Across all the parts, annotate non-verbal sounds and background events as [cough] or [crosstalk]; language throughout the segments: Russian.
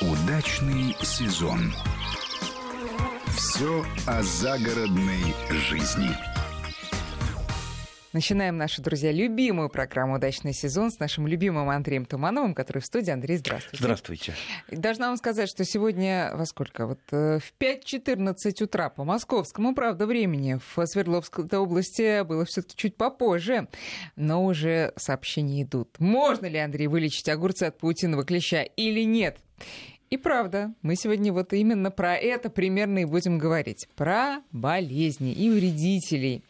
Удачный сезон. Все о загородной жизни. Начинаем нашу, друзья, любимую программу «Удачный сезон» с нашим любимым Андреем Тумановым, который в студии. Андрей, здравствуйте. Здравствуйте. Должна вам сказать, что сегодня во сколько? Вот э, в 5.14 утра по московскому, правда, времени в Свердловской области было все таки чуть попозже, но уже сообщения идут. Можно ли, Андрей, вылечить огурцы от паутинного клеща или нет? И правда, мы сегодня вот именно про это примерно и будем говорить. Про болезни и вредителей.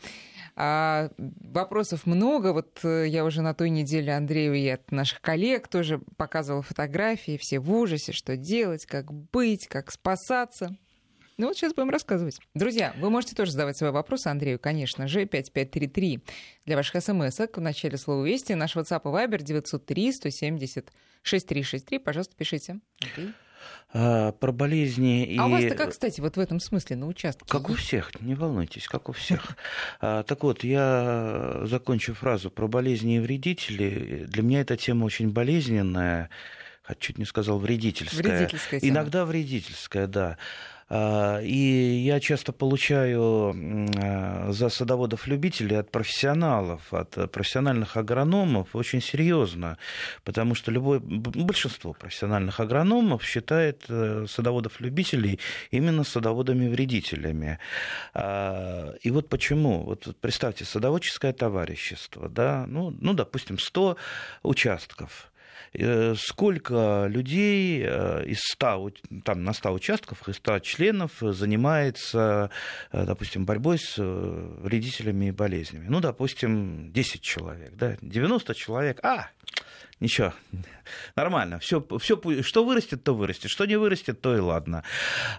А, вопросов много. Вот э, я уже на той неделе Андрею и от наших коллег тоже показывала фотографии. Все в ужасе, что делать, как быть, как спасаться. Ну вот сейчас будем рассказывать. Друзья, вы можете тоже задавать свои вопросы Андрею, конечно же, 5533 для ваших смс в начале слова «Вести». Наш WhatsApp и Viber 903 170 6363. Пожалуйста, пишите. Андрей. А, про болезни и... А у вас-то как, кстати, вот в этом смысле на участке? Как у всех, не волнуйтесь, как у всех. [laughs] А, так вот, я закончу фразу про болезни и вредители. Для меня эта тема очень болезненная, чуть не сказал вредительская. Вредительская тема. Иногда вредительская, да. А, и я часто получаю а, за садоводов-любителей от профессионалов, от профессиональных агрономов очень серьезно, потому что любое, большинство профессиональных агрономов считает э, садоводов-любителей именно садоводами-вредителями. А, и вот почему. Вот представьте, садоводческое товарищество, да, ну, ну допустим, 100 участков – Э, сколько людей э, из 100, там, на 100 участков, из 100 членов занимается, э, допустим, борьбой с вредителями и болезнями. Ну, допустим, 10 человек, да, 90 человек, а, ничего, нормально. Все, все, что вырастет, то вырастет. Что не вырастет, то и ладно.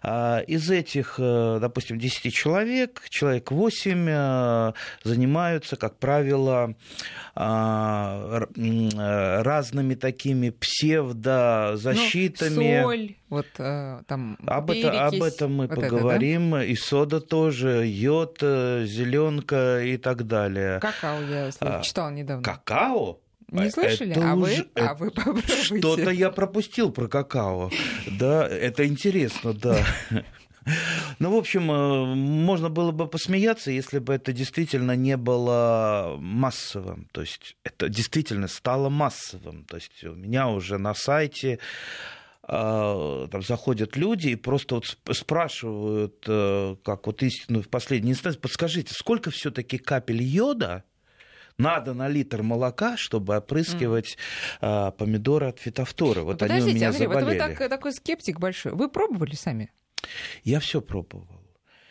А, из этих, э, допустим, 10 человек, человек 8 э, занимаются, как правило, а, э, разными такими псевдозащитами. Ну, соль, вот там об, это, об этом мы вот поговорим. Это, да? И сода тоже, йод, зеленка и так далее. Какао я а, читал недавно. Какао? Не а слышали? Это а, уже... вы? а вы [laughs] попробуйте. Что-то я пропустил про какао. Да, это интересно, да. Ну, в общем, э, можно было бы посмеяться, если бы это действительно не было массовым. То есть это действительно стало массовым. То есть у меня уже на сайте э, там заходят люди и просто вот спрашивают, э, как вот истину в последней инстанции, подскажите, сколько все-таки капель йода надо на литр молока, чтобы опрыскивать mm. а, помидоры от фитофтора. Вот ну, они у меня Андрей, заболели. Вот вы так, такой скептик большой. Вы пробовали сами? Я все пробовал.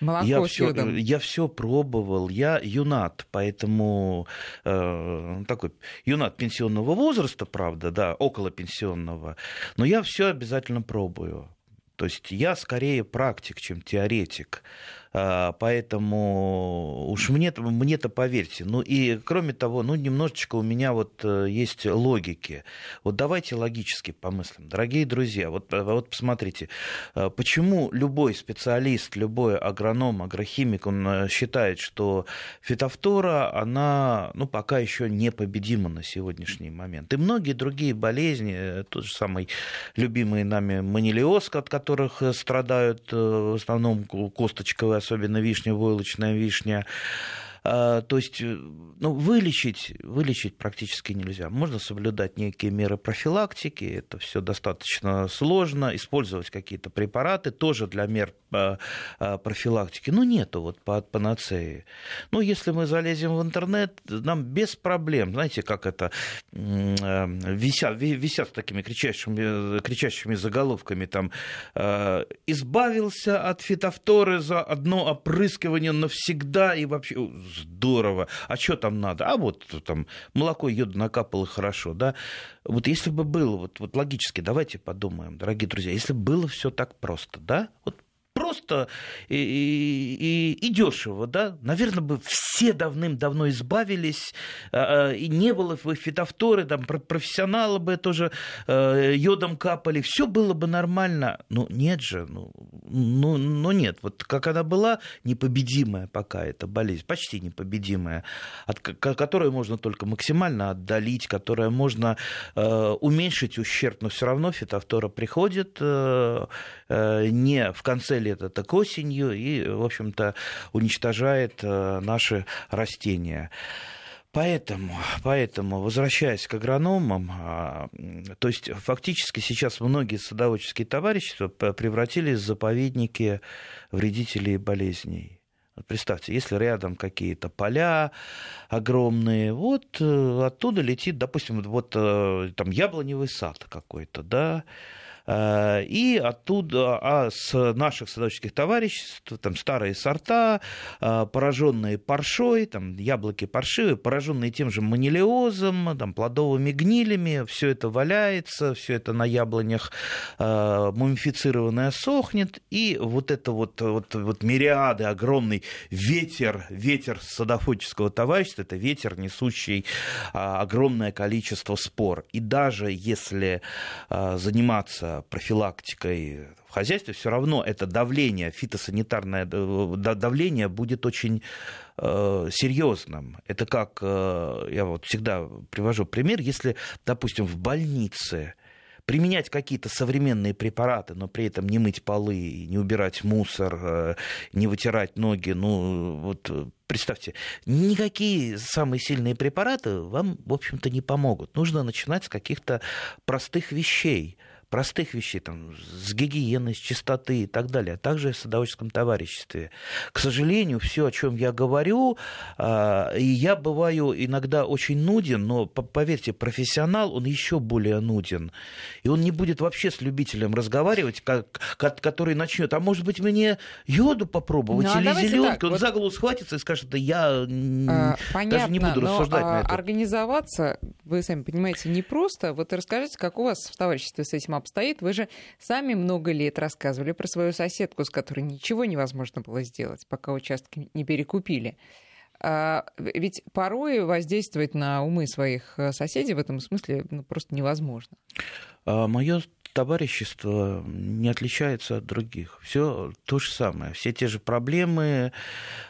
Молоко я с все, йодом. я все пробовал, я юнат, поэтому э, такой юнат пенсионного возраста, правда, да, около пенсионного, но я все обязательно пробую. То есть я скорее практик, чем теоретик. А, поэтому уж мне-то, мне-то поверьте. Ну и кроме того, ну немножечко у меня вот э, есть логики. Вот давайте логически помыслим. Дорогие друзья, вот, э, вот посмотрите, э, почему любой специалист, любой агроном, агрохимик, он считает, что фитофтора, она ну, пока еще непобедима на сегодняшний момент. И многие другие болезни, тот же самый любимый нами манилиоз, от которых страдают в основном косточковые особенно вишня, войлочная вишня, то есть, э, ну, вылечить, вылечить практически нельзя. Можно соблюдать некие меры профилактики, это все достаточно сложно, использовать какие-то препараты тоже для мер а, а, профилактики. Ну, нету вот по панацеи. Ну, если мы залезем в интернет, нам без проблем, знаете, как это, висят, висят с такими кричащими, кричащими заголовками, там, избавился от фитофторы за одно опрыскивание навсегда и вообще здорово. А что там надо? А вот там молоко йода накапало хорошо, да? Вот если бы было, вот, вот логически, давайте подумаем, дорогие друзья, если бы было все так просто, да? Вот просто и, и, и дешево, да, наверное, бы все давным-давно избавились, а, а, и не было бы фитофторы, там, профессионалы бы тоже э, йодом капали, все было бы нормально. Ну, нет же, ну, ну, ну нет. Вот как она была, непобедимая пока эта болезнь, почти непобедимая, от которой можно только максимально отдалить, которая можно э, уменьшить ущерб, но все равно фитофтора приходит э, э, не в конце лета, так осенью, и, в общем-то, уничтожает э, наши растения. Поэтому, поэтому, возвращаясь к агрономам, а, то есть фактически сейчас многие садоводческие товарищества превратились в заповедники вредителей болезней. Вот представьте, если рядом какие-то поля огромные, вот э, оттуда летит, допустим, вот э, там яблоневый сад какой-то, да, Э, и оттуда, а с наших садоводческих товариществ, там старые сорта, э, пораженные паршой, там яблоки паршивые, пораженные тем же манилиозом, там, плодовыми гнилями, все это валяется, все это на яблонях э, мумифицированное сохнет, и вот это вот, вот, вот мириады, огромный ветер, ветер садоводческого товарищества, это ветер, несущий огромное количество спор. И даже если заниматься профилактикой в хозяйстве, все равно это давление, фитосанитарное э, давление будет очень э, серьезным. Это как, э, я вот всегда привожу пример, если, допустим, в больнице применять какие-то современные препараты, но при этом не мыть полы, не убирать мусор, не вытирать ноги, ну вот представьте, никакие самые сильные препараты вам, в общем-то, не помогут. Нужно начинать с каких-то простых вещей простых вещей, там, с гигиены, с чистоты и так далее, а также в садоводческом товариществе. К сожалению, все, о чем я говорю, а, и я бываю иногда очень нуден, но, поверьте, профессионал, он еще более нуден. И он не будет вообще с любителем разговаривать, как, который начнет, а может быть, мне йоду попробовать ну, а или зеленку. Он вот... за голову схватится и скажет, да я а, понятно, даже не буду но, рассуждать а, на это. Организоваться, вы сами понимаете, не просто. Вот расскажите, как у вас в товариществе с этим обстоит. Вы же сами много лет рассказывали про свою соседку, с которой ничего невозможно было сделать, пока участки не перекупили. А, ведь порой воздействовать на умы своих э, соседей в этом смысле ну, просто невозможно. А, Мое товарищество не отличается от других. Все то же самое. Все те же проблемы.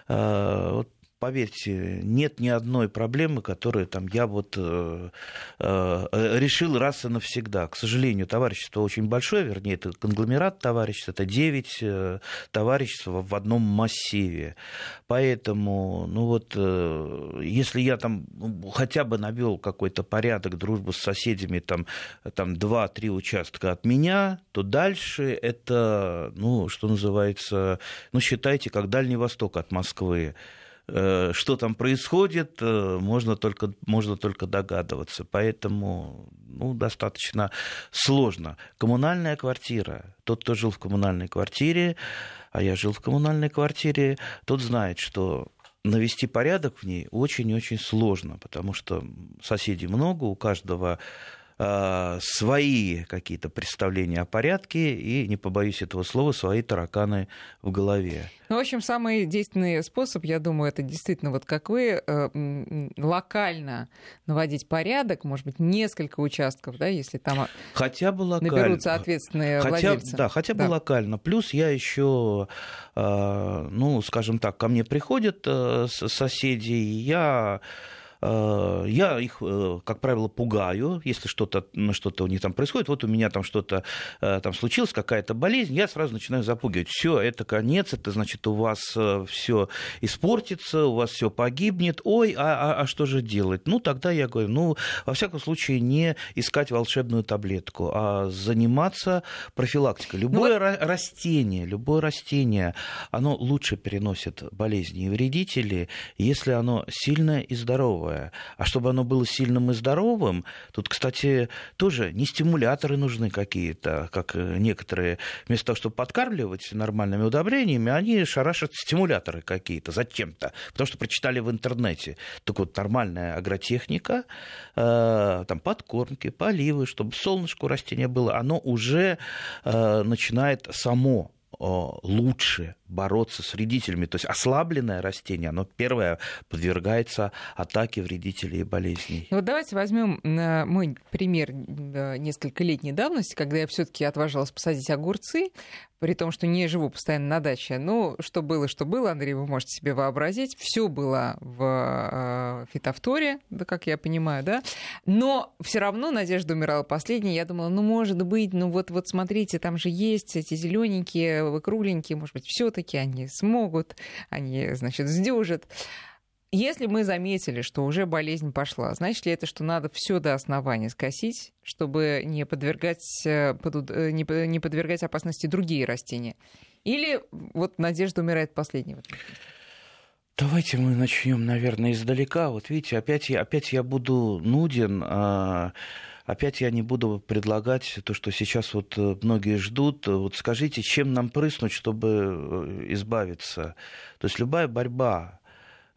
А, вот поверьте, нет ни одной проблемы, которую там я вот э, э, решил раз и навсегда. К сожалению, товарищество очень большое, вернее, это конгломерат товариществ, это 9 э, товариществ в одном массиве. Поэтому, ну вот, э, если я там хотя бы навел какой-то порядок, дружбу с соседями, там, там 2-3 участка от меня, то дальше это, ну, что называется, ну, считайте, как Дальний Восток от Москвы. Э, что там происходит, э, можно только, можно только догадываться. Поэтому ну, достаточно сложно. Коммунальная квартира. Тот, кто жил в коммунальной квартире, а я жил в коммунальной квартире, тот знает, что навести порядок в ней очень-очень сложно, потому что соседей много, у каждого свои какие-то представления о порядке и, не побоюсь этого слова, свои тараканы в голове. Ну, в общем, самый действенный способ, я думаю, это действительно, вот как вы, э, локально наводить порядок, может быть, несколько участков, да, если там хотя бы локально. наберутся ответственные хотя, владельцы. Да, хотя бы да. локально. Плюс я еще, э, ну, скажем так, ко мне приходят соседи, и я Э, я их, э, как правило, пугаю, если что-то что у них там происходит. Вот у меня там что-то э, там случилось, какая-то болезнь, я сразу начинаю запугивать. Все, это конец, это значит у вас все испортится, у вас все погибнет. Ой, а, а, а что же делать? Ну, тогда я говорю, ну, во всяком случае, не искать волшебную таблетку, а заниматься профилактикой. Любое ну, растение, любое растение, оно лучше переносит болезни и вредители, если оно сильное и здоровое здоровое. А чтобы оно было сильным и здоровым, тут, кстати, тоже не стимуляторы нужны какие-то, как некоторые, вместо того, чтобы подкармливать нормальными удобрениями, они шарашат стимуляторы какие-то зачем-то, потому что прочитали в интернете. Так вот, нормальная агротехника, э, там подкормки, поливы, чтобы солнышко у растения было, оно уже э, начинает само лучше бороться с вредителями. То есть ослабленное растение, оно первое подвергается атаке вредителей и болезней. Ну вот давайте возьмем э, мой пример несколько летней давности, когда я все-таки отважилась посадить огурцы, при том, что не живу постоянно на даче. Ну, что было, что было, Андрей, вы можете себе вообразить. Все было в э, фитофторе, да, как я понимаю, да. Но все равно Надежда умирала последней. Я думала, ну, может быть, ну вот, вот смотрите, там же есть эти зелененькие, кругленькие, может быть, все-таки они смогут, они, значит, сдюжат. Если мы заметили, что уже болезнь пошла, значит ли это, что надо все до основания скосить, чтобы не подвергать, э, э, не подвергать опасности другие растения? Или вот надежда умирает последней? Давайте мы начнем, наверное, издалека. Вот видите, опять я, опять я буду нуден. А опять я не буду предлагать то, что сейчас вот э, многие ждут. Вот скажите, чем нам прыснуть, чтобы избавиться? То есть любая борьба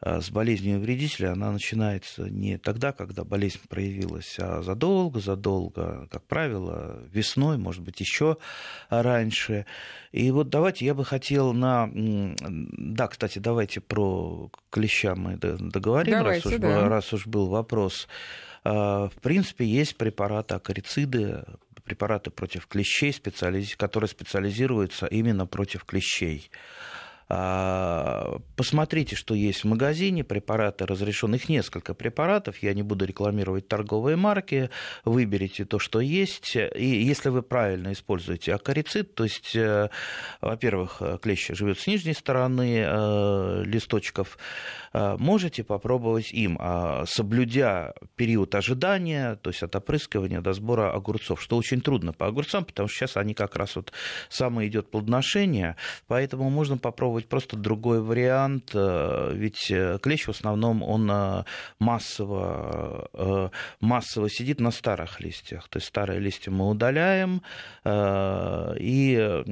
с болезнью вредителя, она начинается не тогда, когда болезнь проявилась, а задолго-задолго, как правило, весной, может быть, еще раньше. И вот давайте я бы хотел на... Да, кстати, давайте про клеща мы договорим, давайте, раз, уж, да. раз уж был вопрос. Э, в принципе, есть препараты акарициды, препараты против клещей, которые специализируются именно против клещей. А, посмотрите, что есть в магазине, препараты разрешены, их несколько препаратов, я не буду рекламировать торговые марки, выберите то, что есть, и если вы правильно используете акарицид, то есть, э, во-первых, клещ живет с нижней стороны э, листочков, э, можете попробовать им, а, соблюдя период ожидания, то есть от опрыскивания до сбора огурцов, что очень трудно по огурцам, потому что сейчас они как раз вот самое идет плодоношение, поэтому можно попробовать быть просто другой вариант, э, ведь э, клещ в основном он э, массово, массово сидит на старых листьях, то есть старые листья мы удаляем и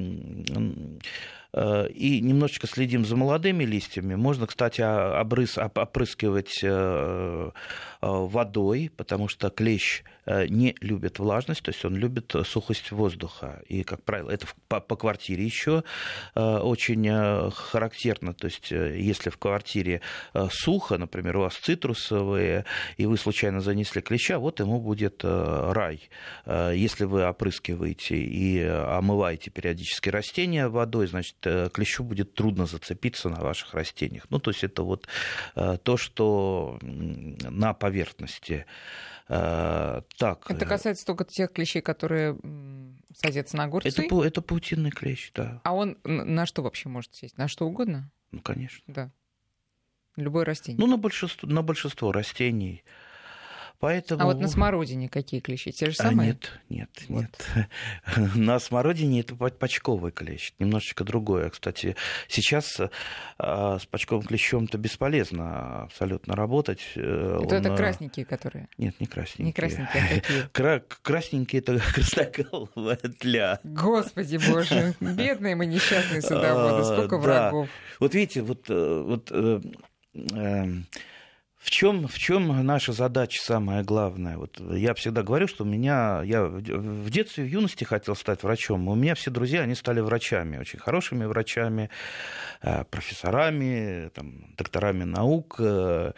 и немножечко следим за молодыми листьями. Можно, кстати, обрыз, опрыскивать водой, потому что клещ Э, не любит влажность, то есть он любит э, сухость воздуха. И, как правило, это по, по квартире еще э, очень характерно. То есть, если в квартире сухо, например, у вас цитрусовые, и вы случайно занесли клеща, вот ему будет рай. Если вы опрыскиваете и омываете периодически растения водой, значит, клещу будет трудно зацепиться на ваших растениях. Ну, то есть, это вот то, что на поверхности. Э, так. Это касается только тех клещей, которые садятся на огурцы? Это, это паутинный клещ, да. А он на что вообще может сесть? На что угодно? Ну, конечно. Да. Любое растение. Ну, на большинство, на большинство растений. Поэтому... А вот на смородине какие клещи? Те же а, самые? А нет, нет, вот. нет. [laughs] на смородине это почковый клещ, немножечко другое. Кстати, сейчас а, с почковым клещом-то бесполезно абсолютно работать. Э, это, Он... это красненькие, которые? Нет, не красненькие. Не красненькие, а какие? [laughs] Кра- красненькие это [laughs] красноголовая тля. Господи боже, бедные мы несчастные садоводы, сколько врагов. Вот видите, вот, э, вот э, эм, в чем, в чем наша задача самая главная? Вот я всегда говорю, что у меня, я в детстве, в юности хотел стать врачом. У меня все друзья, они стали врачами, очень хорошими врачами, э, профессорами, там, докторами наук. Э,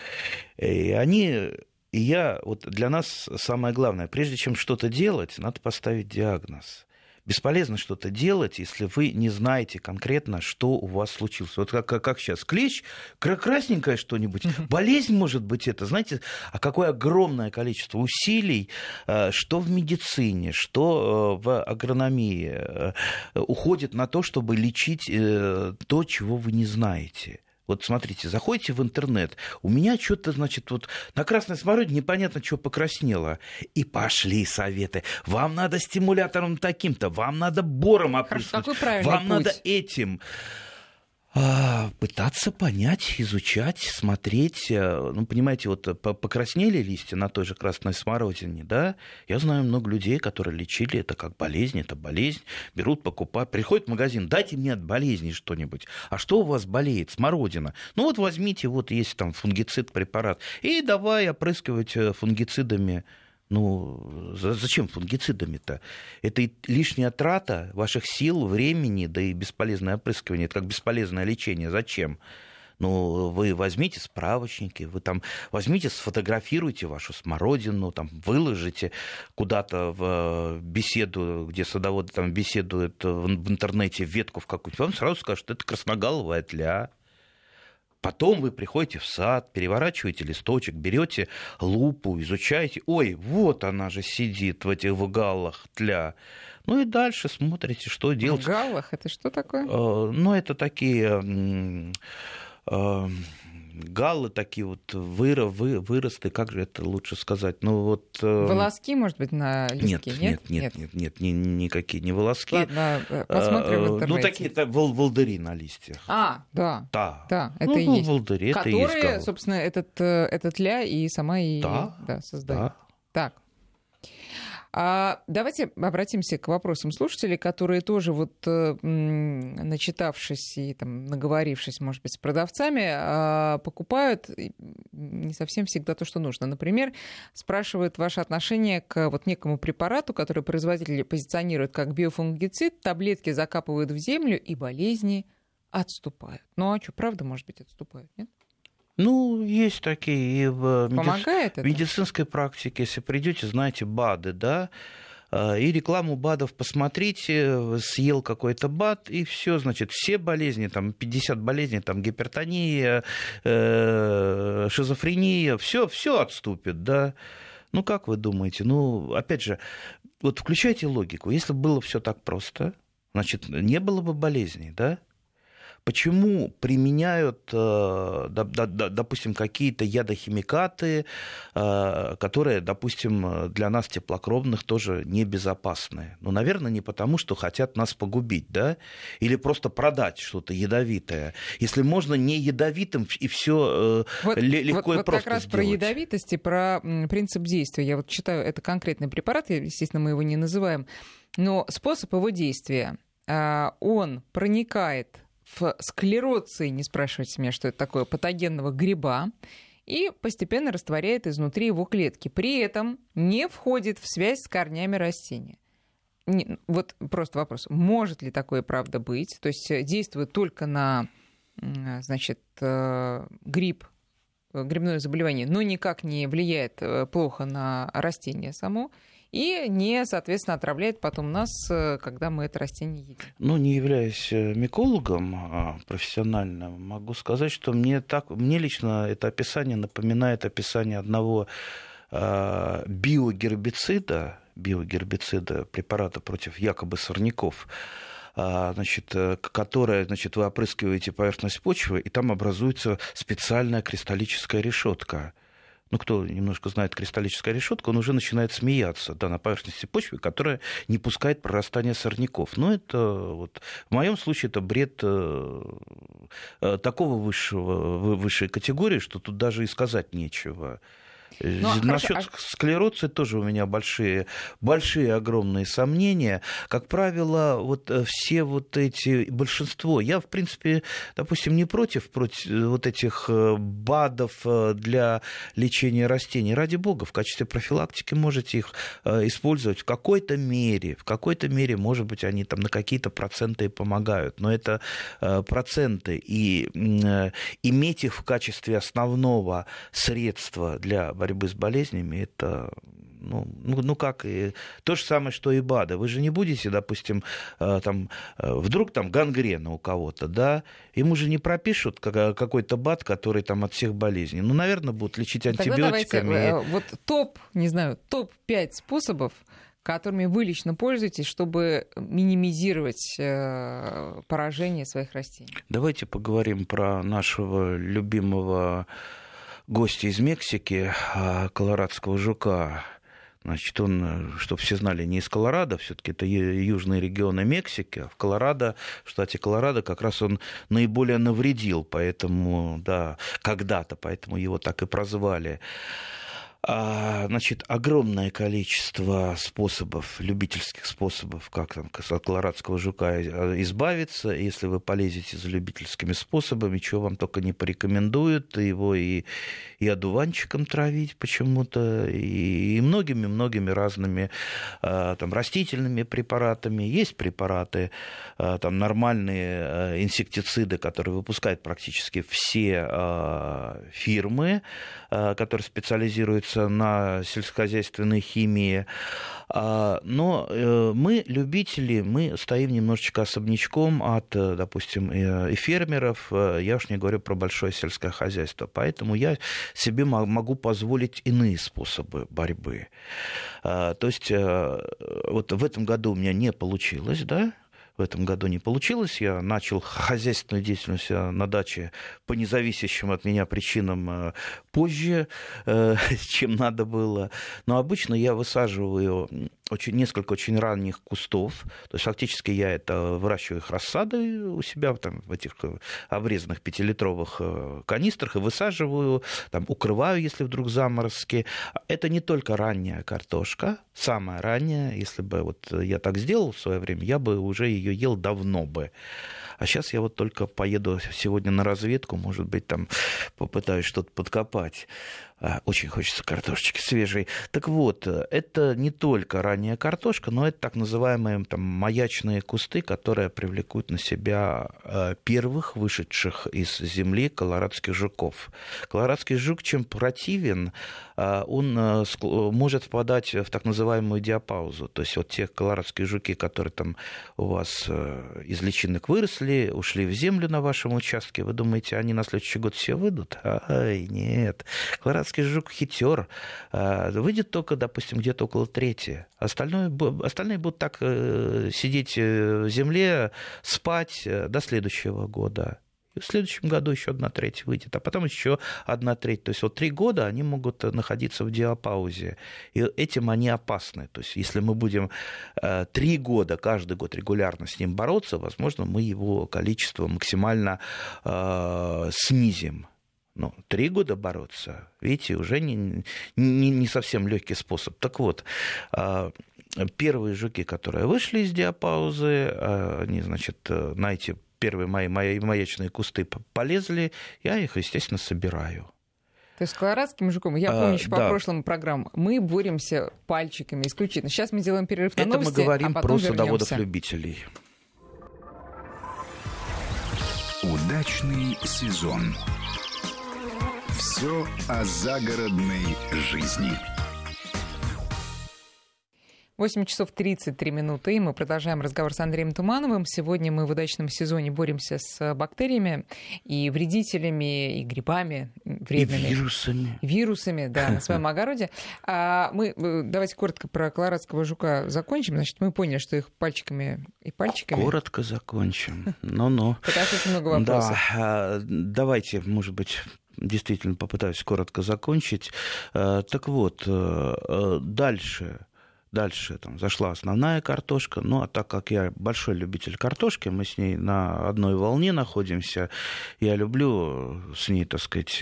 и они и я, вот для нас самое главное, прежде чем что-то делать, надо поставить диагноз бесполезно что-то делать, если вы не знаете конкретно, что у вас случилось. Вот как, как, сейчас, клещ, красненькое что-нибудь, болезнь может быть это, знаете, а какое огромное количество усилий, э, что в медицине, что э, в агрономии э, уходит на то, чтобы лечить то, чего вы не знаете. Вот смотрите, заходите в интернет, у меня что-то, значит, вот на красной смородине непонятно, что покраснело. И пошли советы. Вам надо стимулятором таким-то, вам надо бором опрыскнуть, вам путь? надо этим. А, пытаться понять, изучать, смотреть. Э, ну, понимаете, вот покраснели листья на той же красной смородине, да? Я знаю много людей, которые лечили это как болезнь, это болезнь, берут, покупают, приходят в магазин, дайте мне от болезни что-нибудь. А что у вас болеет? Смородина. Ну вот возьмите, вот есть там фунгицид, препарат, и давай опрыскивать э, фунгицидами Ну, зачем фунгицидами-то? Это лишняя трата ваших сил, времени, да и бесполезное опрыскивание. Это как бесполезное лечение. Зачем? Ну, вы возьмите справочники, вы там возьмите, сфотографируйте вашу смородину, там выложите куда-то в беседу, где садоводы там беседуют в интернете ветку в какую-нибудь, вам сразу скажут, что это красноголовая тля. Потом вы приходите в сад, переворачиваете листочек, берете лупу, изучаете. Ой, вот она же сидит в этих выгалах тля. Ну и дальше смотрите, что делать. В галлах это что такое? Э, ну, это такие э, галлы такие вот выро, вы, выросты, как же это лучше сказать? Ну вот э... волоски, может быть, на листке? Нет, нет, нет, нет, нет, нет, никакие не волоски. Ладно, посмотрим в интернете. Ну такие это вол, волдыри на листьях. А, да, да, да, это ну, и ну, есть. Волдыри, Которые, это есть собственно, этот этот ля и сама и да, да, создают. Да. Так. А давайте обратимся к вопросам слушателей, которые тоже вот э, начитавшись и там, наговорившись, может быть, с продавцами, а, покупают не совсем всегда то, что нужно. Например, спрашивают ваше отношение к вот некому препарату, который производители позиционируют как биофунгицид, таблетки закапывают в землю и болезни отступают. Ну а что, правда, может быть, отступают, нет? Ну, есть такие и в, Помогает меди... в медицинской практике. Если придете, знаете, БАДы, да, а, и рекламу БАДов посмотрите, съел какой-то БАД, и все, значит, все болезни, там 50 болезней, там гипертония, э, шизофрения, все, все отступит, да. Ну, как вы думаете? Ну, опять же, вот включайте логику. Если было все так просто, значит, не было бы болезней, да? Почему применяют, э, допустим, какие-то ядохимикаты, э, которые, допустим, для нас теплокровных тоже небезопасны? Ну, наверное, не потому, что хотят нас погубить, да? Или просто продать что-то ядовитое. Если можно не ядовитым и все э, вот, легко вот, и просто как раз сделать. про ядовитость и про принцип действия. Я вот читаю, это конкретный препарат, естественно, мы его не называем, но способ его действия, он проникает в склероции, не спрашивайте меня, что это такое, патогенного гриба, и постепенно растворяет изнутри его клетки. При этом не входит в связь с корнями растения. Не, вот просто вопрос, может ли такое правда быть? То есть э, действует только на значит, э, гриб, э, грибное заболевание, но никак не влияет плохо на растение само и не, соответственно, отравляет потом нас, э, когда мы это растение едим. Ну, не являясь э, микологом а профессиональным, могу сказать, что мне, так, мне лично это описание напоминает описание одного э, биогербицида, биогербицида, препарата против якобы сорняков, а, значит, которое, значит, вы опрыскиваете поверхность почвы, и там образуется специальная кристаллическая решетка ну, кто немножко знает кристаллическая решетка, он уже начинает смеяться да, на поверхности почвы, которая не пускает прорастания сорняков. Но это вот, в моем случае это бред э, э, такого высшего, высшей категории, что тут даже и сказать нечего. Ну, а Насчет хорошо. склероза тоже у меня большие, большие, огромные сомнения. Как правило, вот э, все вот эти, большинство, я, в принципе, допустим, не против, против э, вот этих э, БАДов для лечения растений. Ради бога, в качестве профилактики можете их использовать в какой-то мере. В какой-то мере, может быть, они там на какие-то проценты и помогают. Но это проценты. И иметь их в качестве основного средства для борьбы с болезнями, это ну, ну, ну как, и то же самое, что и БАДы. Вы же не будете, допустим, э, там, э, вдруг там гангрена у кого-то, да, ему же не пропишут какой-то БАД, который там от всех болезней. Ну, наверное, будут лечить антибиотиками. Тогда давайте, э, вот топ, не знаю, топ-5 способов, которыми вы лично пользуетесь, чтобы минимизировать поражение своих растений? Давайте поговорим про нашего любимого гостя из Мексики, а, колорадского жука. Значит, он, чтобы все знали, не из Колорадо, все-таки это южные регионы Мексики. А в Колорадо, в штате Колорадо, как раз он наиболее навредил, поэтому, да, когда-то, поэтому его так и прозвали. А, значит, огромное количество способов, любительских способов, как там от колорадского жука избавиться. Если вы полезете за любительскими способами, чего вам только не порекомендуют, его и, и одуванчиком травить почему-то, и многими-многими разными а, там, растительными препаратами. Есть препараты, а, там, нормальные инсектициды, которые выпускают практически все фирмы, которые специализируются специализируется на сельскохозяйственной химии. А, но э, мы, любители, мы стоим немножечко особнячком от, э, допустим, э, и фермеров. Я уж не говорю про большое сельское хозяйство. Поэтому я себе могу позволить иные способы борьбы. А, то есть вот в этом году у меня не получилось, да, в этом году не получилось. Я начал хозяйственную деятельность э, на даче по независящим от меня причинам э, позже, э, [laughs] чем надо было. Но обычно я высаживаю очень, несколько очень ранних кустов. То есть фактически я это выращиваю их рассадой у себя там, в этих обрезанных пятилитровых канистрах и высаживаю, там, укрываю, если вдруг заморозки. Это не только ранняя картошка, самая ранняя. Если бы вот я так сделал в свое время, я бы уже ее ел давно бы. А сейчас я вот только поеду сегодня на разведку, может быть, там попытаюсь что-то подкопать. А, очень хочется картошечки свежей. Так вот, это не только ранняя картошка, но это так называемые там, маячные кусты, которые привлекут на себя а, первых вышедших из земли колорадских жуков. Колорадский жук чем противен, он может впадать в так называемую диапаузу. То есть вот те колорадские жуки, которые там у вас из личинок выросли, ушли в землю на вашем участке, вы думаете, они на следующий год все выйдут? Ай, нет. Колорадский жук хитер. Выйдет только, допустим, где-то около трети. Остальное, остальные будут так э, сидеть э, в земле, спать э, до следующего года. И в следующем году еще одна треть выйдет, а потом еще одна треть. То есть вот три года они могут находиться в диапаузе. И этим они опасны. То есть если мы будем три года, каждый год регулярно с ним бороться, возможно, мы его количество максимально э, снизим. Ну, три года бороться, видите, уже не, не, не совсем легкий способ. Так вот, а, первые жуки, которые вышли из диапаузы, они, значит, на эти первые мои, мои маячные кусты полезли, я их, естественно, собираю. То есть с колорадским жуком, я помню еще а, по да. прошлым программам, мы боремся пальчиками исключительно. Сейчас мы делаем перерыв на Это новости, мы говорим а про садоводов-любителей. Удачный сезон. Все о загородной жизни. 8 часов 33 минуты, и мы продолжаем разговор с Андреем Тумановым. Сегодня мы в удачном сезоне боремся с бактериями и вредителями, и грибами вредными. И вирусами. Вирусами, да, на своем [laughs] огороде. А мы, э, давайте коротко про колорадского жука закончим. Значит, мы поняли, что их пальчиками и пальчиками... Коротко закончим. Ну-ну. [laughs] Потому что очень много вопросов. Да, давайте, может быть, действительно попытаюсь коротко закончить. Э, так вот, э, э, дальше Дальше там зашла основная картошка. Ну, а так как я большой любитель картошки, мы с ней на одной волне находимся. Я люблю с ней, так сказать,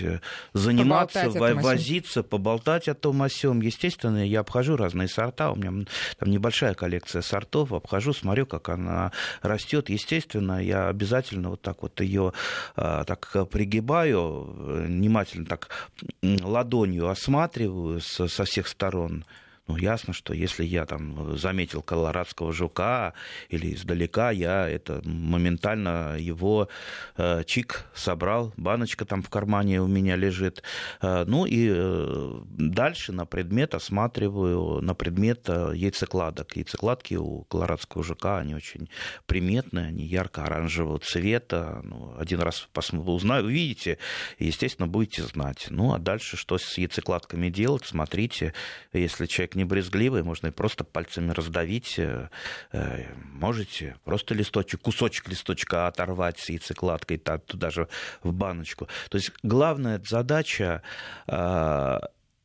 заниматься, возиться, поболтать о том о сём. Естественно, я обхожу разные сорта. У меня там небольшая коллекция сортов. Обхожу, смотрю, как она растет. Естественно, я обязательно вот так вот ее а, так пригибаю, внимательно так ладонью осматриваю со всех сторон. Ну, ясно, что если я там заметил колорадского жука или издалека, я это моментально его э, чик собрал, баночка там в кармане у меня лежит. Э, ну и э, дальше на предмет осматриваю, на предмет э, яйцекладок. Яйцекладки у колорадского жука, они очень приметные, они ярко-оранжевого цвета. Ну, один раз узнаю, увидите, естественно, будете знать. Ну, а дальше что с яйцекладками делать, смотрите, если человек не брезгливый, можно и просто пальцами раздавить. Э, э, можете просто листочек, кусочек листочка оторвать с яйцекладкой туда же в баночку. То есть главная задача Э,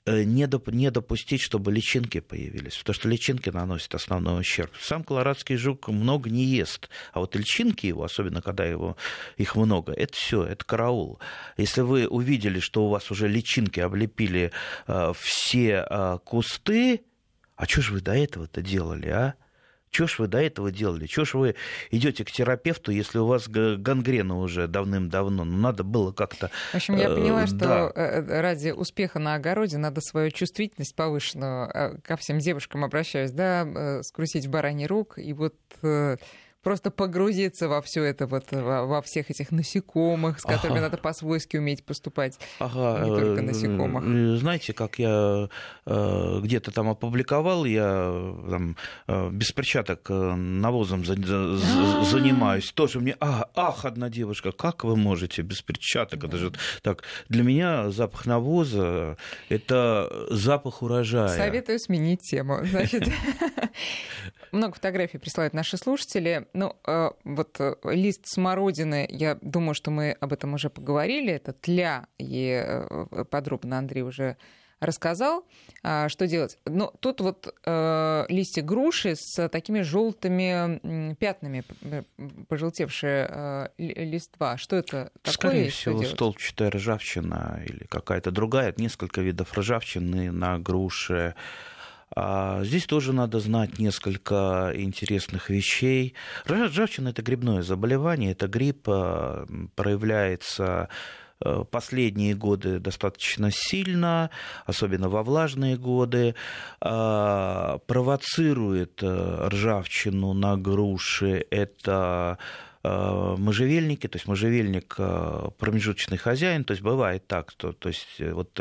не, доп, не допустить, чтобы личинки появились, потому что личинки наносят основной ущерб. Сам колорадский жук много не ест, а вот личинки его, особенно когда его, их много, это все, это караул. Если вы увидели, что у вас уже личинки облепили э, все э, кусты, а что же вы до этого-то делали, а? Что ж вы до этого делали? Что ж вы идете к терапевту, если у вас гангрена уже давным-давно? Ну, надо было как-то... В общем, я поняла, э, что да. Э, э, ради успеха на огороде надо свою чувствительность повышенную, ко всем девушкам обращаюсь, да, скрутить в бараний рук, и вот просто погрузиться во все это, вот во, во всех этих насекомых, с которыми ага. надо по-свойски уметь поступать. Ага. Не только насекомых. Знаете, как я э, где-то там опубликовал, я там, э, без перчаток э, навозом а. занимаюсь. Тоже мне, а, ах, одна девушка, как вы можете без перчаток? Это же так. Для меня запах навоза – это запах урожая. Советую сменить тему. Значит, [laughs] много фотографий присылают наши слушатели. Ну, э, вот э, лист смородины, я думаю, что мы об этом уже поговорили. Это тля, и э, подробно Андрей уже рассказал, а, что делать. Но тут вот э, листья груши с такими желтыми пятнами, пожелтевшие э, листва. Что это такое? Скорее всего, столбчатая ржавчина или какая-то другая. Несколько видов ржавчины на груше. А здесь тоже надо знать несколько интересных вещей. Ржавчина – это грибное заболевание, это грипп, а, проявляется э, последние годы достаточно сильно, особенно во влажные годы, а, провоцирует ржавчину на груши. Это можжевельники, то есть можжевельник э, промежуточный хозяин, то есть бывает так, что то есть э, вот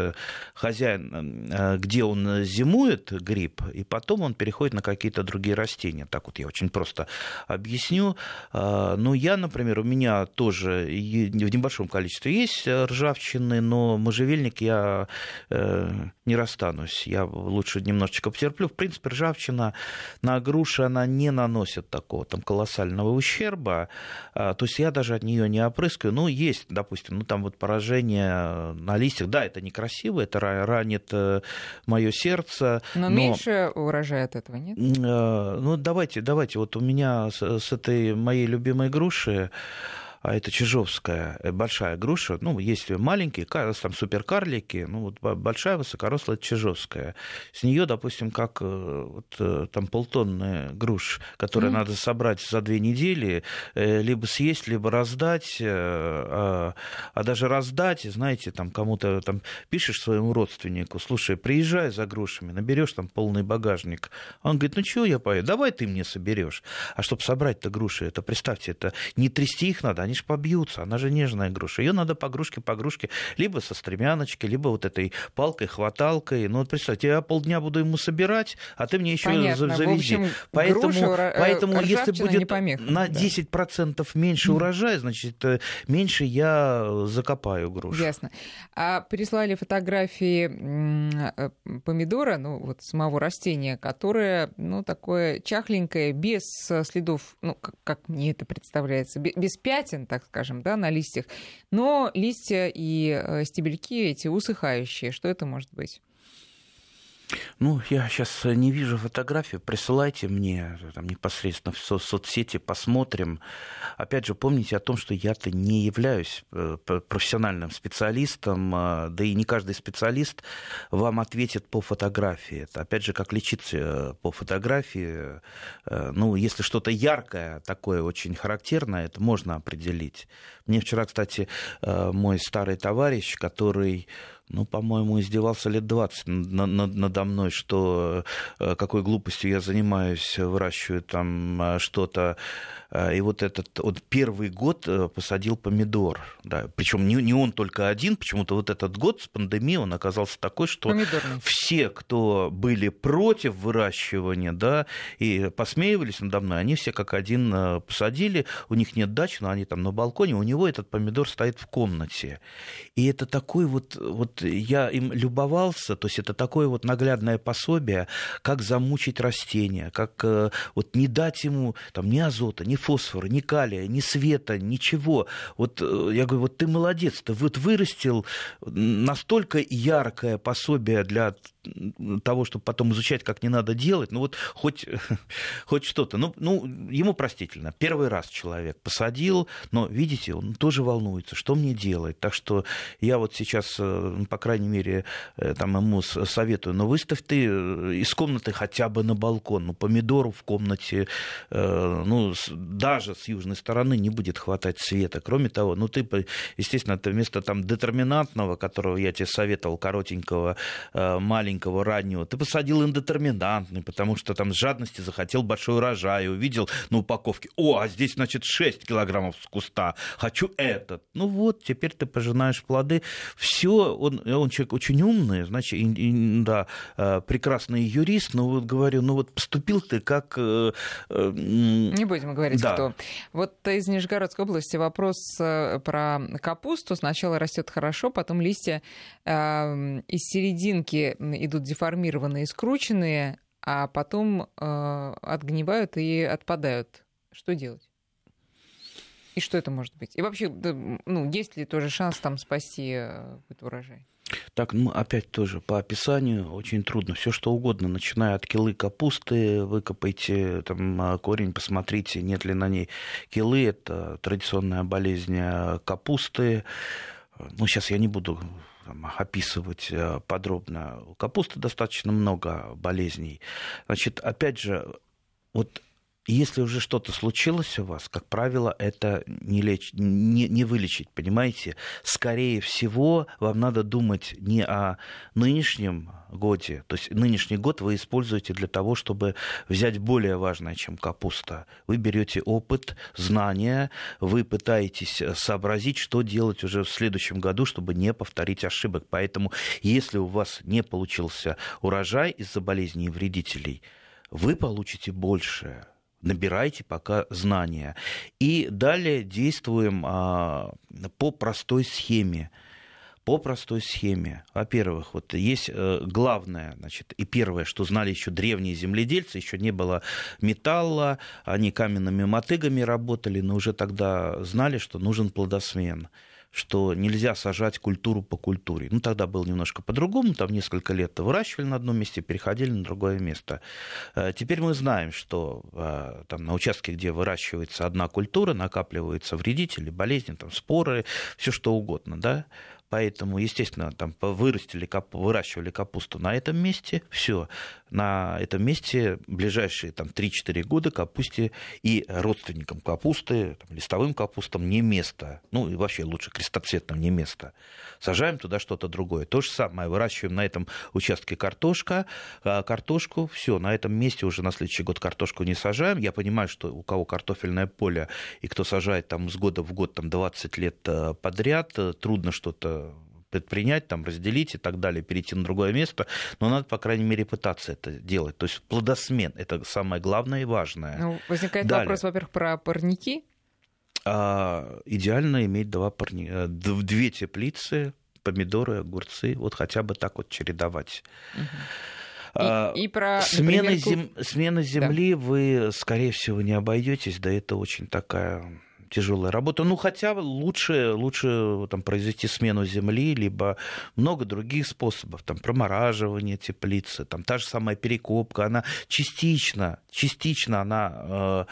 хозяин, где он зимует гриб, и потом он переходит на какие-то другие растения. Так вот я очень просто объясню. Ну, я, например, у меня тоже в небольшом количестве есть ржавчины, но можжевельник я не расстанусь. Я лучше немножечко потерплю. В принципе, ржавчина на груши, она не наносит такого там колоссального ущерба. А, то есть я даже от нее не опрыскаю. Ну, есть, допустим, ну там вот поражение на листьях. Да, это некрасиво, это ранит э, мое сердце. Но, но... меньше урожая от этого, нет? Э, ну, давайте, давайте. Вот у меня с, с этой моей любимой груши а это чижовская э, большая груша, ну, есть маленькие, там суперкарлики, ну, вот большая высокорослая чижовская. С нее, допустим, как э, вот, э, там полтонны груш, которые mm. надо собрать за две недели, либо съесть, либо раздать, а, а даже раздать, знаете, там кому-то там пишешь своему родственнику, слушай, приезжай за грушами, наберешь там полный багажник. Он говорит, ну чего я поеду, давай ты мне соберешь. А чтобы собрать-то груши, это, представьте, это не трясти их надо, они они же побьются, она же нежная груша. Ее надо по грушке, по грушке, либо со стремяночки, либо вот этой палкой, хваталкой. Ну вот представьте, я полдня буду ему собирать, а ты мне еще Понятно. завези. общем, поэтому груша, поэтому если будет помеха, на да. 10% меньше урожая, значит, э, меньше я закопаю грушу. Ясно. А прислали фотографии э, помидора, ну вот самого растения, которое, ну, такое чахленькое, без следов, ну, как, как мне это представляется, без пятен, так скажем, да, на листьях. Но листья и э, стебельки эти усыхающие. Что это может быть? Ну, я сейчас не вижу фотографию. Присылайте мне там, непосредственно в со- соцсети, посмотрим. Опять же, помните о том, что я-то не являюсь э, профессиональным специалистом, да и не каждый специалист вам ответит по фотографии. Это, опять же, как лечиться э, по фотографии. Э, ну, если что-то яркое, такое очень характерное, это можно определить. Мне вчера, кстати, мой старый товарищ, который ну, по-моему, издевался лет 20 надо мной, что э, какой глупостью я занимаюсь, выращиваю там э, что-то и вот этот вот первый год э, посадил помидор. Да. Причем не, не он только один, почему-то вот этот год с пандемией он оказался такой, что Помидорный. все, кто были против выращивания, да, и посмеивались надо мной, они все как один э, посадили, у них нет дачи, но они там на балконе, у него этот помидор стоит в комнате. И это такой вот, вот я им любовался, то есть это такое вот наглядное пособие, как замучить растение, как э, вот не дать ему там ни азота, ни фосфора, ни калия, ни света, ничего. Вот э, я говорю, вот ты молодец, ты вот вырастил настолько яркое пособие для того, чтобы потом изучать, как не надо делать, ну вот хоть, [laughs] хоть что-то. Ну, ну, ему простительно. Первый раз человек посадил, но, видите, он тоже волнуется, что мне делать. Так что я вот сейчас, э, по крайней мере, э, там ему советую, ну выставь ты э, из комнаты хотя бы на балкон, ну помидору в комнате, ну даже с южной стороны не будет хватать света. Кроме того, ну ты, естественно, это вместо там детерминантного, которого я тебе советовал, коротенького, маленького, маленького, раннего, ты посадил индетерминантный, потому что там с жадности захотел большой урожай, увидел на упаковке, о, а здесь, значит, 6 килограммов с куста, хочу этот. Ну вот, теперь ты пожинаешь плоды. Все, он, он человек очень умный, значит, и, и, да, э, прекрасный юрист, но вот говорю, ну вот поступил ты как... Э, э, Не будем говорить, да. кто. Вот из Нижегородской области вопрос про капусту. Сначала растет хорошо, потом листья э, из серединки идут деформированные, скрученные, а потом э, отгнивают и отпадают. Что делать? И что это может быть? И вообще, ну, есть ли тоже шанс там спасти э, какой-то урожай? Так, ну, опять тоже по описанию очень трудно. Все что угодно, начиная от килы капусты, выкопайте там а, корень, посмотрите, нет ли на ней килы. Это традиционная болезнь э, капусты. Ну, сейчас я не буду там, описывать э, подробно. У капусты достаточно много болезней. Значит, опять же, вот если уже что-то случилось у вас, как правило, это не, леч... не, не вылечить, понимаете? Скорее всего, вам надо думать не о нынешнем годе. То есть нынешний год вы используете для того, чтобы взять более важное, чем капуста. Вы берете опыт, знания, вы пытаетесь сообразить, что делать уже в следующем году, чтобы не повторить ошибок. Поэтому, если у вас не получился урожай из-за болезней и вредителей, вы получите большее набирайте пока знания. И далее действуем а, по простой схеме по простой схеме. Во-первых, вот есть э, главное, значит, и первое, что знали еще древние земледельцы, еще не было металла, они каменными мотыгами работали, но уже тогда знали, что нужен плодосмен что нельзя сажать культуру по культуре. Ну, тогда было немножко по-другому, там несколько лет выращивали на одном месте, переходили на другое место. Э, теперь мы знаем, что э, там, на участке, где выращивается одна культура, накапливаются вредители, болезни, там, споры, все что угодно, да, Поэтому, естественно, там вырастили, выращивали капусту на этом месте, все, на этом месте ближайшие там, 3-4 года капусте и родственникам капусты, там, листовым капустам не место. Ну и вообще лучше крестоцветным не место. Сажаем туда что-то другое. То же самое, выращиваем на этом участке картошка, а, картошку, все, на этом месте уже на следующий год картошку не сажаем. Я понимаю, что у кого картофельное поле и кто сажает там с года в год там, 20 лет э, подряд, э, трудно что-то предпринять, там, разделить и так далее, перейти на другое место, но надо, по крайней мере, пытаться это делать. То есть плодосмен – это самое главное и важное. Ну, возникает далее. вопрос, во-первых, про парники. А, идеально иметь два парни... Э, две теплицы, помидоры, огурцы, вот хотя бы так вот чередовать. Угу. И, и про смена, например, зем... смена земли да. вы, скорее всего, не обойдетесь, да это очень такая тяжелая работа. Ну, хотя лучше, лучше там, произвести смену земли, либо много других способов, там, промораживание теплицы, там, та же самая перекопка, она частично, частично она э,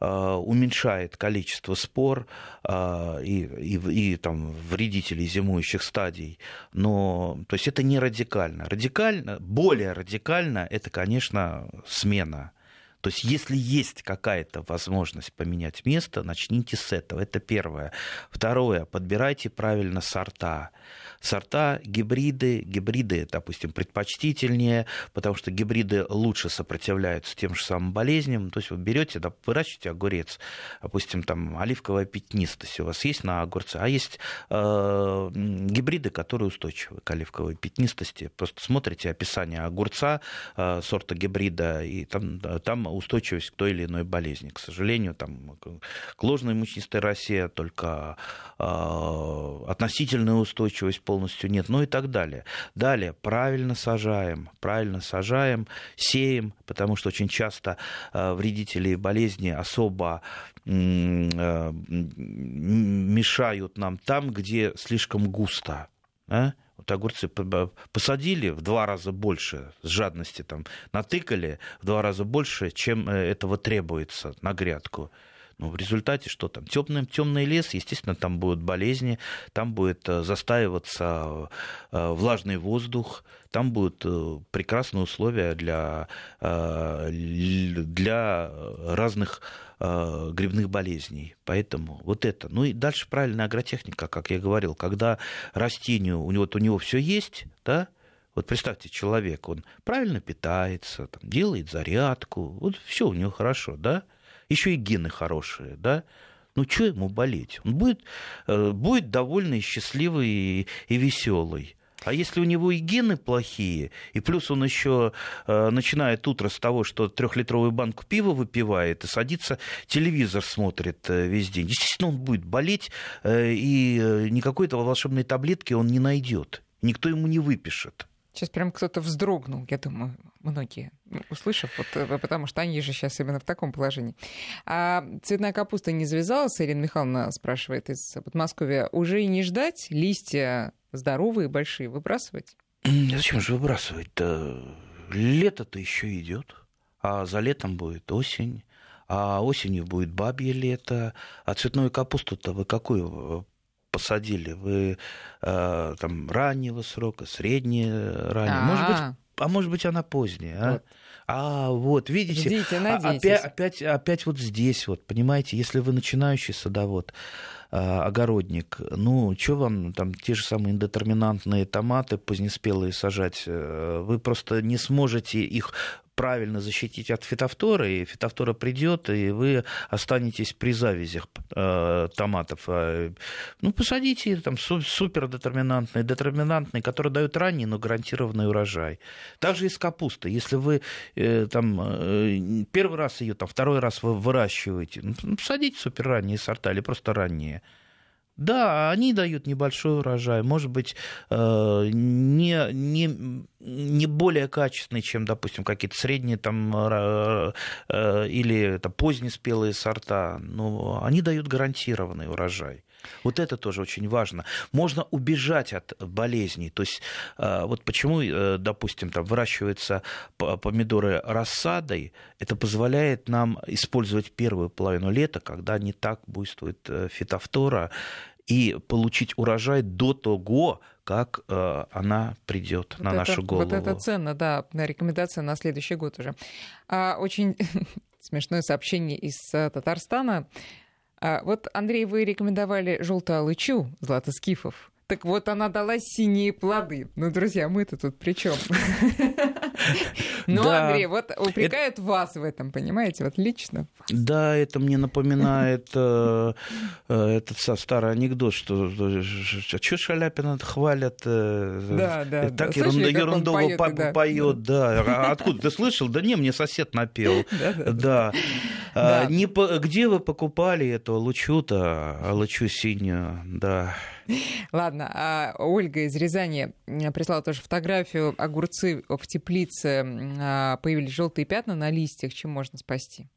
э, уменьшает количество спор э, и, и, и там, вредителей зимующих стадий. Но то есть это не радикально. Радикально, более радикально это, конечно, смена то есть, если есть какая-то возможность поменять место, начните с этого. Это первое. Второе, подбирайте правильно сорта сорта, гибриды. Гибриды, допустим, предпочтительнее, потому что гибриды лучше сопротивляются тем же самым болезням. То есть вы берете, да, выращиваете огурец, допустим, там оливковая пятнистость у вас есть на огурце, а есть э, гибриды, которые устойчивы к оливковой пятнистости. Просто смотрите описание огурца, э, сорта гибрида, и там, там устойчивость к той или иной болезни. К сожалению, там, к ложной мучнистой росе только э, относительная устойчивость полностью нет, ну и так далее. Далее, правильно сажаем, правильно сажаем, сеем, потому что очень часто э, вредители болезни особо э, мешают нам там, где слишком густо. А? Вот огурцы посадили в два раза больше, с жадности там натыкали в два раза больше, чем э, этого требуется на грядку. Ну, в результате что там? Темный, темный лес, естественно, там будут болезни, там будет э, застаиваться э, влажный воздух, там будут прекрасные условия для, для разных э, грибных болезней. Поэтому вот это. Ну и дальше правильная агротехника, как я говорил, когда растению, у него, вот у него все есть, да, вот представьте, человек, он правильно питается, там, делает зарядку, вот все у него хорошо, да, еще и гены хорошие, да, ну что ему болеть? Он будет, э, будет довольный, счастливый и, и веселый. А если у него и гены плохие, и плюс он еще э, начинает утро с того, что трехлитровую банку пива выпивает и садится, телевизор смотрит э, весь день, естественно, он будет болеть, э, и э, никакой этого волшебной таблетки он не найдет. Никто ему не выпишет. Сейчас прям кто-то вздрогнул, я думаю, многие, услышав, вот, э, потому что они же сейчас именно в таком положении. А цветная капуста не завязалась, Ирина Михайловна спрашивает из Подмосковья. Уже и не ждать листья здоровые, большие, выбрасывать? Зачем же выбрасывать-то? Лето-то еще идет, а за летом будет осень, а осенью будет бабье лето, а цветную капусту-то вы какую посадили? Вы э, там раннего срока, среднее раннее? Может быть, а может быть она поздняя? А? Вот. А вот, видите, Ждите, а, опять, опять, опять вот здесь вот, понимаете, если вы начинающий садовод, а, огородник, ну, что вам там те же самые индетерминантные томаты позднеспелые сажать, э, вы просто не сможете их правильно защитить от фитофтора, и фитофтора придет, и вы останетесь при завязях э, томатов. А, ну, посадите там супердетерминантные, детерминантные, которые дают ранний, но гарантированный урожай. Также и с капустой. Если вы э, там э, первый раз ее, там, второй раз вы выращиваете, ну, посадите суперранние сорта или просто ранние. Да, они дают небольшой урожай, может быть, э, не, не, не более качественный, чем, допустим, какие-то средние там, э, э, или там, поздние спелые сорта, но они дают гарантированный урожай. Вот это тоже очень важно. Можно убежать от болезней. То есть вот почему, допустим, там выращиваются помидоры рассадой, это позволяет нам использовать первую половину лета, когда не так буйствует фитофтора, и получить урожай до того, как э, она придет вот на это, нашу голову. Вот это ценно, да, рекомендация на следующий год уже. А, очень [laughs] смешное сообщение из э, Татарстана. А, вот, Андрей, вы рекомендовали желтую алычу златоскифов. Так вот, она дала синие плоды. Ну, друзья, мы-то тут при чем? [laughs] [laughs] Ну, Андрей, вот упрекают вас в этом, понимаете, вот лично. Да, это мне напоминает э, э, этот старый анекдот, что что Шаляпина хвалят. Э. Так ерундово поет, да. А откуда ты слышал? Да не, мне сосед напел. [laughs] Да. А, где вы покупали эту лучу-то, лучу синюю, да. Ладно, а Ольга из Рязани прислала тоже фотографию. Огурцы в теплице а, появились желтые пятна на листьях. Чем можно спасти?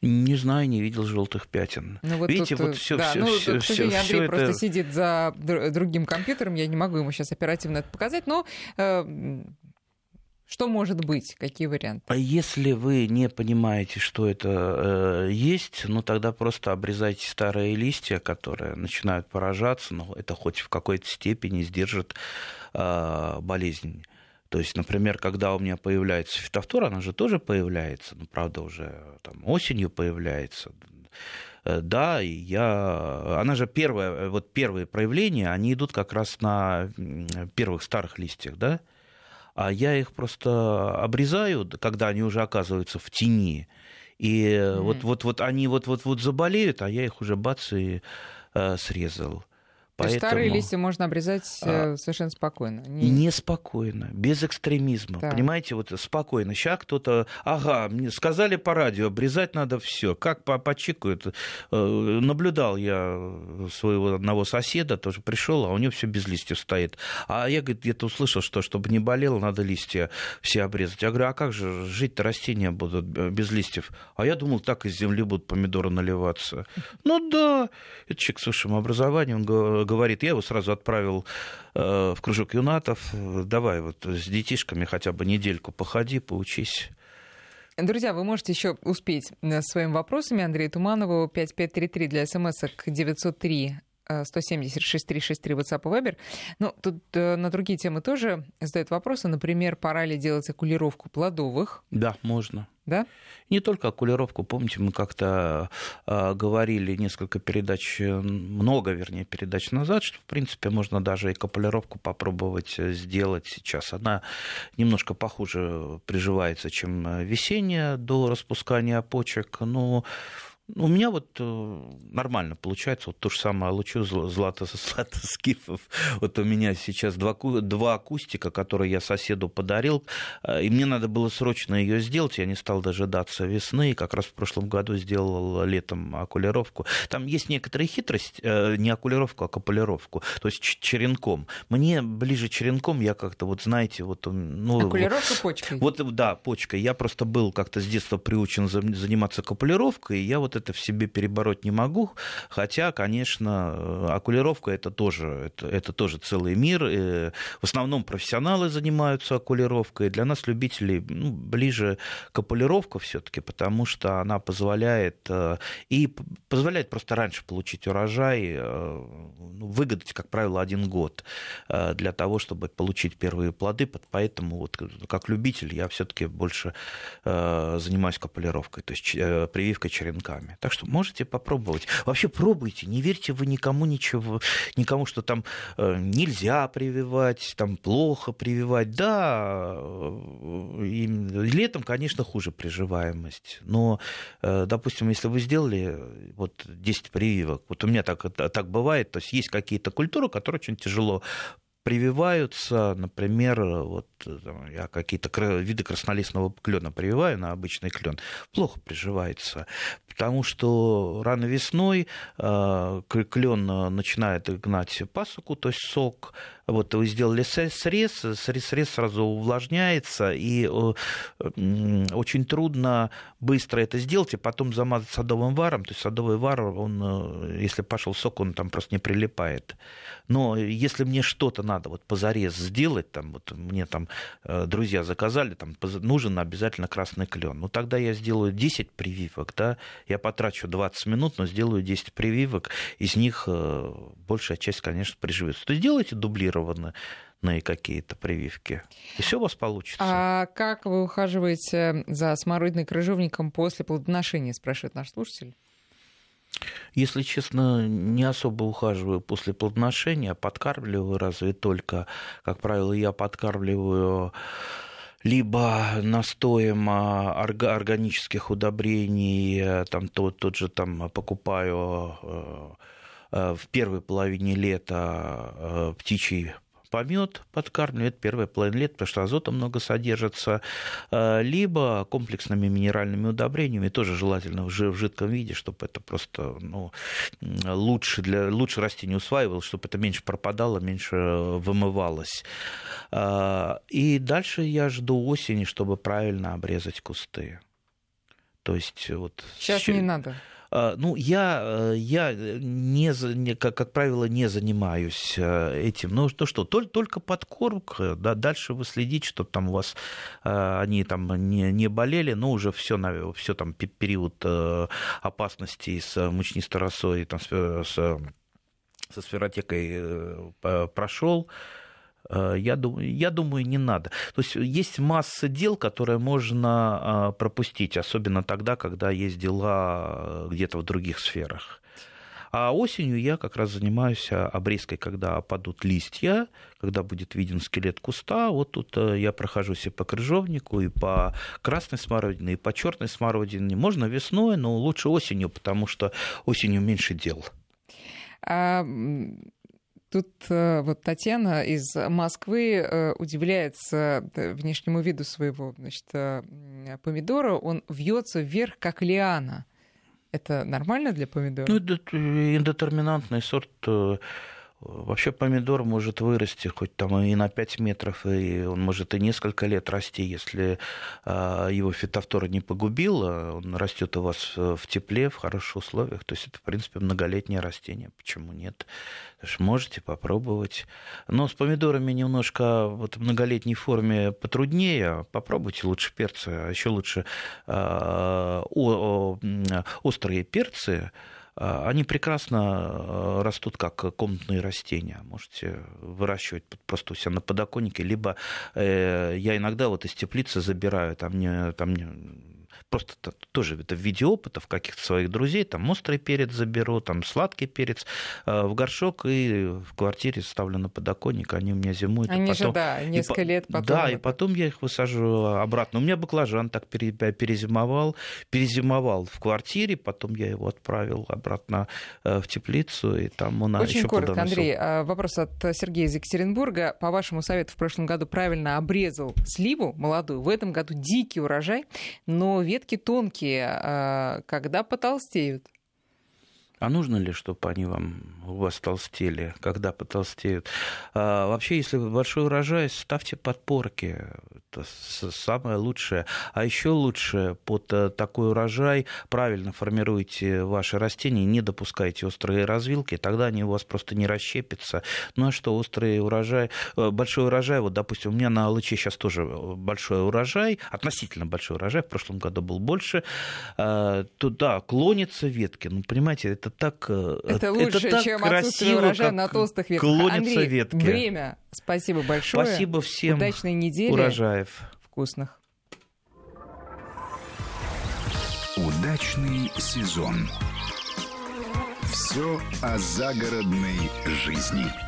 Не знаю, не видел желтых пятен. Ну, вот Видите, тут, вот все, да, все, ну, все, сожалению, Андрей это... просто сидит за другим компьютером, я не могу ему сейчас оперативно это показать, но э, что может быть? Какие варианты? А если вы не понимаете, что это э, есть, ну тогда просто обрезайте старые листья, которые начинают поражаться, но это хоть в какой-то степени сдержит э, болезнь. То есть, например, когда у меня появляется фитофтора, она же тоже появляется, ну, правда, уже там, осенью появляется. Э, да, и я... Она же первая, вот первые проявления, они идут как раз на первых старых листьях, да? А я их просто обрезаю, когда они уже оказываются в тени. И mm-hmm. вот, вот, вот они вот, вот, вот заболеют, а я их уже бац и э, срезал. Поэтому... Старые листья можно обрезать а, совершенно спокойно. Не... Неспокойно, без экстремизма. Так. Понимаете, вот спокойно. Сейчас кто-то, ага, мне сказали по радио, обрезать надо все. Как по почикают. Наблюдал я своего одного соседа, тоже пришел, а у него все без листьев стоит. А я, говорит, где-то услышал, что чтобы не болело, надо листья все обрезать. Я говорю, а как же жить-то растения будут без листьев? А я думал, так из земли будут помидоры наливаться. Ну да, это человек с высшим образованием, говорит, я его сразу отправил э, в кружок юнатов, давай вот с детишками хотя бы недельку походи, поучись. Друзья, вы можете еще успеть э, своими вопросами Андрею Туманову 5533 для смс-ок 903 170 6363 WhatsApp и Viber. Ну, тут э, на другие темы тоже задают вопросы. Например, пора ли делать окулировку плодовых? Да, можно. Да? Не только окулировку. Помните, мы как-то э, говорили несколько передач, много, вернее, передач назад, что, в принципе, можно даже и капулировку попробовать сделать сейчас. Она немножко похуже приживается, чем весенняя до распускания почек, но у меня вот э, нормально получается, вот то же самое лучу злато, злато скифов. Вот у меня сейчас два, два акустика, которые я соседу подарил, э, и мне надо было срочно ее сделать, я не стал дожидаться весны, и как раз в прошлом году сделал летом окулировку. Там есть некоторая хитрость, э, не окулировку, а капулировку, то есть черенком. Мне ближе черенком, я как-то вот, знаете, вот... Ну, Окулировка вот, почкой? Вот, да, почкой. Я просто был как-то с детства приучен заниматься капулировкой, и я вот это в себе перебороть не могу, хотя, конечно, э, окулировка это тоже, это, это тоже целый мир. Э, в основном профессионалы занимаются окулировкой. Для нас, любителей, ну, ближе к окулировке все-таки, потому что она позволяет э, и позволяет просто раньше получить урожай, ну, выгадать, как правило, один год для того, чтобы получить первые плоды. Поэтому вот как любитель я все-таки больше занимаюсь капулировкой, то есть прививкой черенками руками. Так что можете попробовать. Вообще пробуйте, не верьте вы никому ничего, никому, что там э, нельзя прививать, там плохо прививать. Да, э, и летом, конечно, хуже приживаемость. Но, э, допустим, если вы сделали вот 10 прививок, вот у меня так, так бывает, то есть есть какие-то культуры, которые очень тяжело прививаются, например, вот я какие-то виды краснолистного клена прививаю на обычный клен, плохо приживается, потому что рано весной э, клен начинает гнать пасоку, то есть сок, вот вы сделали срез, срез, сразу увлажняется, и очень трудно быстро это сделать, и потом замазать садовым варом, то есть садовый вар, он, э, если пошел сок, он там просто не прилипает. Но если мне что-то надо вот позарез сделать, там, вот мне там э, друзья заказали, там, нужен обязательно красный клен. Ну, тогда я сделаю 10 прививок, да, я потрачу 20 минут, но сделаю 10 прививок, из них э, большая часть, конечно, приживется. То есть делайте дублированно на какие-то прививки. И все у вас получится. А как вы ухаживаете за смородиной крыжовником после плодоношения, спрашивает наш слушатель? Если честно, не особо ухаживаю после плодоношения, подкармливаю разве только, как правило, я подкармливаю либо настоем органических удобрений, там, тот, тот же там покупаю э, э, в первой половине лета э, птичий помет подкармливает первые половину лет, потому что азота много содержится, э, либо комплексными минеральными удобрениями, тоже желательно в жидком виде, чтобы это просто ну, лучше, для, лучше растение усваивалось, чтобы это меньше пропадало, меньше вымывалось. Э, и дальше я жду осени, чтобы правильно обрезать кусты. То есть вот... Сейчас не надо. А, ну, я, э, я не, как, как правило, не занимаюсь э, этим. Ну, то что, только, только подкормка, да, дальше вы следите, чтобы там у вас э, они там не, не болели, но уже все, все там период опасности с мучнистой росой, там, с, со сферотекой прошел. Э, я думаю, я думаю, не надо. То есть есть масса дел, которые можно а, пропустить, особенно тогда, когда есть дела э, где-то в других сферах. А осенью я как раз занимаюсь а, обрезкой, когда опадут листья, когда будет виден скелет куста. Вот тут э, я прохожусь и по крыжовнику, и по красной смородине, и по черной смородине. Можно весной, но лучше осенью, потому что осенью меньше дел. Тут э, вот Татьяна из Москвы э, удивляется э, внешнему виду своего значит, помидора. Он вьется вверх, как лиана. Это нормально для помидора? Ну, это индетерминантный сорт Вообще помидор может вырасти хоть там и на 5 метров, и он может и несколько лет расти, если а, его фитофтора не погубила. Он растет у вас в тепле, в хороших условиях. То есть это, в принципе, многолетнее растение. Почему нет? Можете попробовать. Но с помидорами немножко вот в многолетней форме потруднее. Попробуйте лучше перцы, а еще лучше а, острые перцы они прекрасно а, растут как комнатные растения. Можете выращивать просто у себя на подоконнике, либо э, я иногда вот из теплицы забираю, там, не, там просто тоже это в виде опытов каких-то своих друзей, там острый перец заберу, там сладкий перец э, в горшок и в квартире ставлю на подоконник, они у меня зимуют. Они потом... же, да, несколько и, лет потом. Да, и потом я их высаживаю обратно. У меня баклажан так перезимовал, перезимовал в квартире, потом я его отправил обратно э, в теплицу, и там он Очень еще коротко, Андрей, а, вопрос от Сергея из Екатеринбурга. По вашему совету, в прошлом году правильно обрезал сливу молодую, в этом году дикий урожай, но ветки тонкие, а, когда потолстеют. А нужно ли, чтобы они вам у вас толстели, когда потолстеют? А, вообще, если большой урожай, ставьте подпорки. Это самое лучшее. А еще лучше под э, такой урожай правильно формируйте ваши растения, не допускайте острые развилки, тогда они у вас просто не расщепятся. Ну а что, острый урожай, э, большой урожай, вот, допустим, у меня на Алыче сейчас тоже большой урожай, относительно большой урожай, в прошлом году был больше, туда клонятся ветки. Ну, понимаете, это так э, Это лучше, это так чем красиво, урожая на толстых ветках. Клонятся Андрей, ветки. время. Спасибо большое. Спасибо всем. Удачной недели. Урожаев. Вкусных. Удачный сезон. Все о загородной жизни.